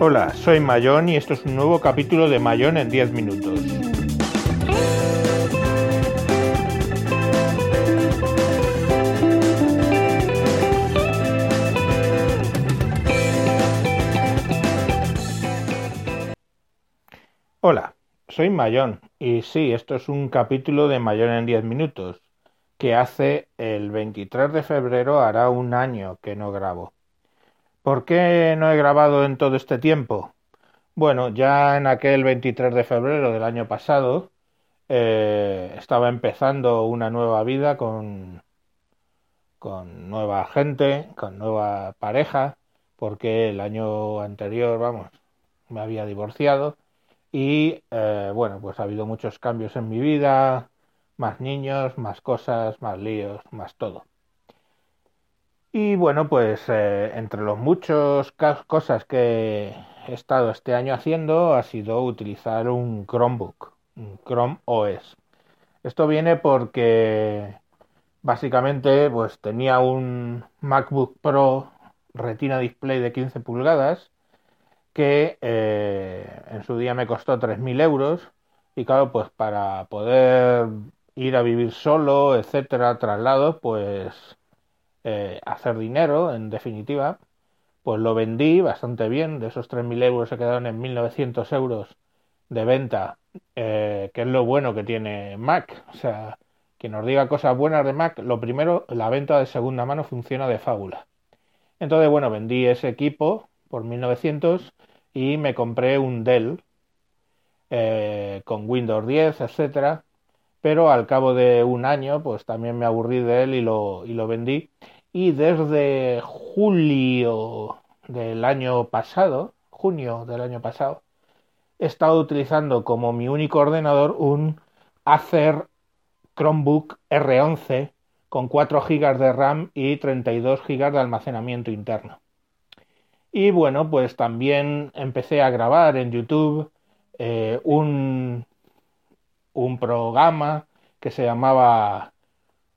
Hola, soy Mayón y esto es un nuevo capítulo de Mayón en 10 minutos. Soy Mayón y sí, esto es un capítulo de Mayón en 10 minutos, que hace el 23 de febrero hará un año que no grabo. ¿Por qué no he grabado en todo este tiempo? Bueno, ya en aquel 23 de febrero del año pasado eh, estaba empezando una nueva vida con, con nueva gente, con nueva pareja, porque el año anterior, vamos, me había divorciado y eh, bueno, pues ha habido muchos cambios en mi vida, más niños, más cosas, más líos, más todo. Y bueno, pues eh, entre los muchos cosas que he estado este año haciendo ha sido utilizar un Chromebook, un Chrome OS. Esto viene porque básicamente pues tenía un MacBook Pro Retina Display de 15 pulgadas que eh, en su día me costó 3.000 euros y claro, pues para poder ir a vivir solo, etcétera, traslados, pues eh, hacer dinero, en definitiva, pues lo vendí bastante bien, de esos 3.000 euros se quedaron en 1.900 euros de venta, eh, que es lo bueno que tiene Mac, o sea, que nos diga cosas buenas de Mac, lo primero, la venta de segunda mano funciona de fábula. Entonces, bueno, vendí ese equipo por 1.900 y me compré un Dell eh, con Windows 10, etcétera, pero al cabo de un año, pues también me aburrí de él y lo, y lo vendí. Y desde julio del año pasado, junio del año pasado, he estado utilizando como mi único ordenador un Acer Chromebook R11 con 4 GB de RAM y 32 GB de almacenamiento interno. Y bueno, pues también empecé a grabar en YouTube eh, un, un programa que se llamaba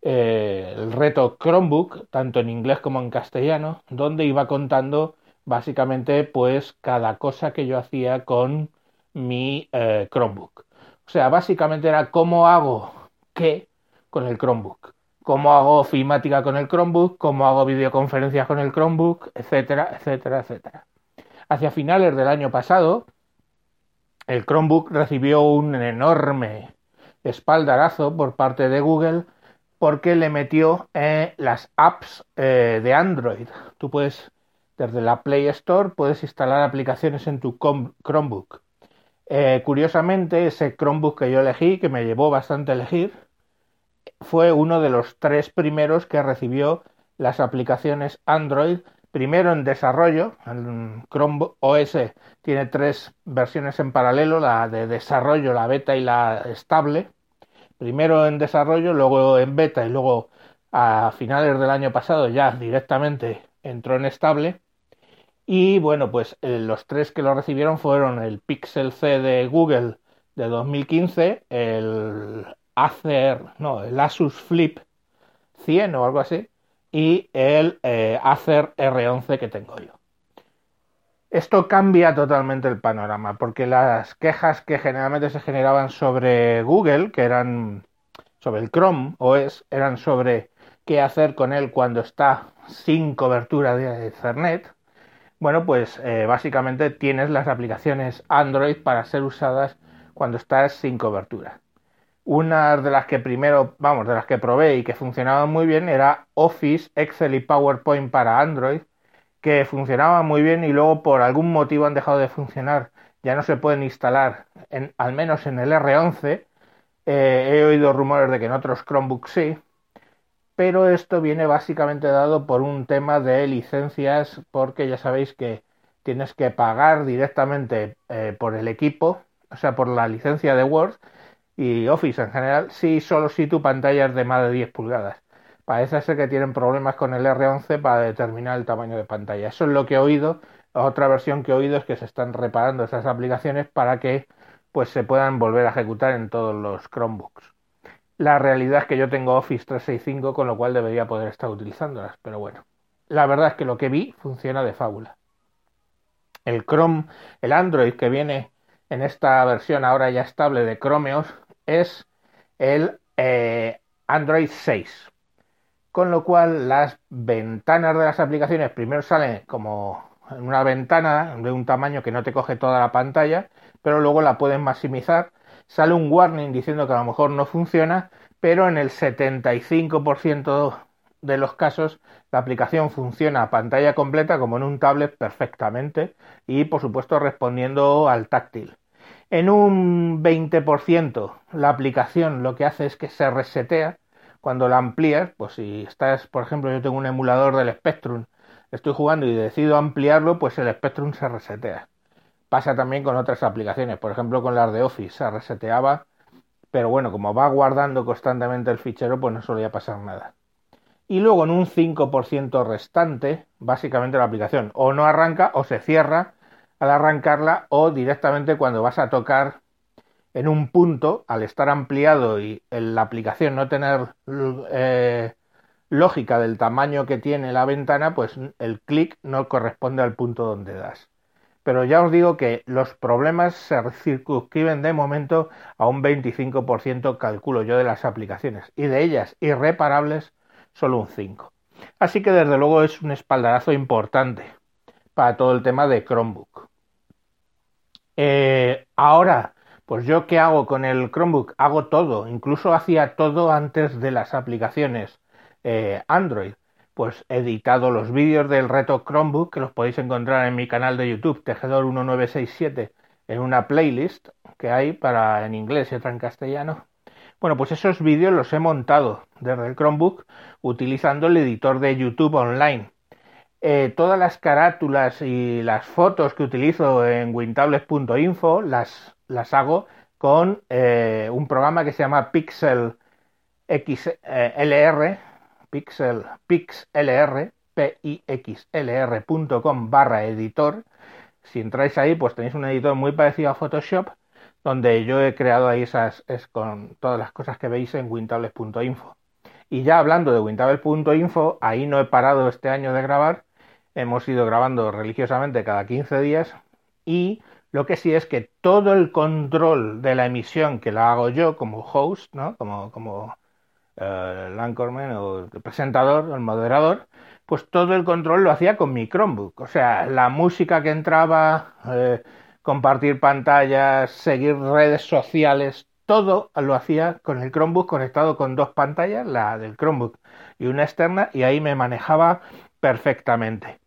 eh, el reto Chromebook, tanto en inglés como en castellano, donde iba contando básicamente pues cada cosa que yo hacía con mi eh, Chromebook. O sea, básicamente era cómo hago qué con el Chromebook cómo hago filmática con el Chromebook, cómo hago videoconferencias con el Chromebook, etcétera, etcétera, etcétera. Hacia finales del año pasado, el Chromebook recibió un enorme espaldarazo por parte de Google porque le metió eh, las apps eh, de Android. Tú puedes, desde la Play Store, puedes instalar aplicaciones en tu Chromebook. Eh, curiosamente, ese Chromebook que yo elegí, que me llevó bastante a elegir, fue uno de los tres primeros que recibió las aplicaciones Android, primero en desarrollo, el Chrome OS tiene tres versiones en paralelo, la de desarrollo, la beta y la estable, primero en desarrollo, luego en beta y luego a finales del año pasado ya directamente entró en estable. Y bueno, pues eh, los tres que lo recibieron fueron el Pixel C de Google de 2015, el Acer, no, el Asus Flip 100 o algo así, y el eh, Acer R11 que tengo yo. Esto cambia totalmente el panorama, porque las quejas que generalmente se generaban sobre Google, que eran sobre el Chrome OS, eran sobre qué hacer con él cuando está sin cobertura de Ethernet. Bueno, pues eh, básicamente tienes las aplicaciones Android para ser usadas cuando estás sin cobertura. Una de las que primero, vamos, de las que probé y que funcionaban muy bien era Office, Excel y PowerPoint para Android, que funcionaban muy bien y luego por algún motivo han dejado de funcionar. Ya no se pueden instalar, al menos en el R11. Eh, he oído rumores de que en otros Chromebooks sí, pero esto viene básicamente dado por un tema de licencias, porque ya sabéis que tienes que pagar directamente eh, por el equipo, o sea, por la licencia de Word y Office en general, si solo si tu pantalla es de más de 10 pulgadas. Parece ser que tienen problemas con el R11 para determinar el tamaño de pantalla. Eso es lo que he oído. Otra versión que he oído es que se están reparando esas aplicaciones para que pues se puedan volver a ejecutar en todos los Chromebooks. La realidad es que yo tengo Office 365, con lo cual debería poder estar utilizándolas, pero bueno. La verdad es que lo que vi funciona de fábula. El Chrome, el Android que viene en esta versión ahora ya estable de Chromeos es el eh, Android 6. Con lo cual las ventanas de las aplicaciones primero salen como una ventana de un tamaño que no te coge toda la pantalla, pero luego la pueden maximizar. Sale un warning diciendo que a lo mejor no funciona, pero en el 75% de los casos la aplicación funciona a pantalla completa como en un tablet perfectamente y por supuesto respondiendo al táctil. En un 20% la aplicación lo que hace es que se resetea cuando la amplías, pues si estás, por ejemplo, yo tengo un emulador del Spectrum, estoy jugando y decido ampliarlo, pues el Spectrum se resetea. Pasa también con otras aplicaciones, por ejemplo con las de Office, se reseteaba, pero bueno, como va guardando constantemente el fichero, pues no solía pasar nada. Y luego en un 5% restante, básicamente la aplicación o no arranca o se cierra al arrancarla o directamente cuando vas a tocar en un punto, al estar ampliado y la aplicación no tener eh, lógica del tamaño que tiene la ventana, pues el clic no corresponde al punto donde das. Pero ya os digo que los problemas se circunscriben de momento a un 25% calculo yo de las aplicaciones y de ellas irreparables solo un 5. Así que desde luego es un espaldarazo importante para todo el tema de Chromebook. Eh, ahora, pues yo qué hago con el Chromebook? Hago todo, incluso hacía todo antes de las aplicaciones eh, Android. Pues he editado los vídeos del reto Chromebook, que los podéis encontrar en mi canal de YouTube, Tejedor 1967, en una playlist que hay para en inglés y otra en castellano. Bueno, pues esos vídeos los he montado desde el Chromebook utilizando el editor de YouTube online. Eh, todas las carátulas y las fotos que utilizo en wintables.info las, las hago con eh, un programa que se llama Pixel XLR, Pixel, PixLR, pixlr.com barra editor. Si entráis ahí, pues tenéis un editor muy parecido a Photoshop, donde yo he creado ahí esas, es con todas las cosas que veis en wintables.info. Y ya hablando de wintables.info, ahí no he parado este año de grabar, hemos ido grabando religiosamente cada 15 días y lo que sí es que todo el control de la emisión que la hago yo como host, ¿no? como, como eh, el anchorman o el presentador, el moderador, pues todo el control lo hacía con mi Chromebook. O sea, la música que entraba, eh, compartir pantallas, seguir redes sociales, todo lo hacía con el Chromebook conectado con dos pantallas, la del Chromebook y una externa, y ahí me manejaba perfectamente.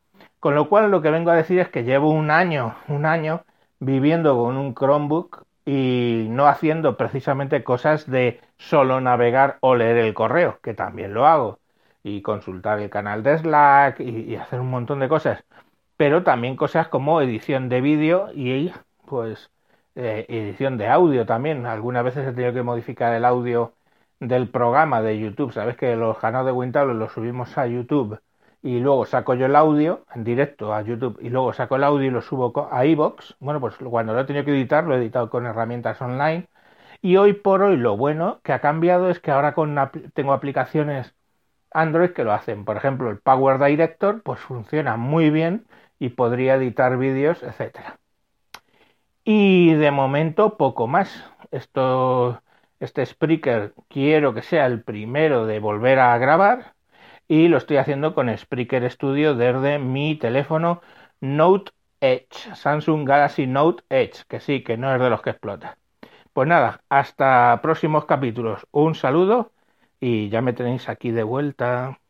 Con lo cual lo que vengo a decir es que llevo un año, un año viviendo con un Chromebook y no haciendo precisamente cosas de solo navegar o leer el correo, que también lo hago, y consultar el canal de Slack y, hacer un montón de cosas, pero también cosas como edición de vídeo y pues eh, edición de audio también. Algunas veces he tenido que modificar el audio del programa de YouTube. Sabes que los canales de Wintable los subimos a YouTube y luego saco yo el audio en directo a YouTube y luego saco el audio y lo subo a iBox. Bueno, pues cuando lo he tenido que editar, lo he editado con herramientas online. Y hoy por hoy lo bueno que ha cambiado es que ahora con tengo aplicaciones Android que lo hacen. Por ejemplo, el Power Director pues funciona muy bien y podría editar vídeos, etcétera. Y de momento poco más. Esto este Spreaker quiero que sea el primero de volver a grabar y lo estoy haciendo con Spreaker Studio desde mi teléfono Note Edge, Samsung Galaxy Note Edge, que sí, que no es de los que explota. Pues nada, hasta próximos capítulos. Un saludo y ya me tenéis aquí de vuelta.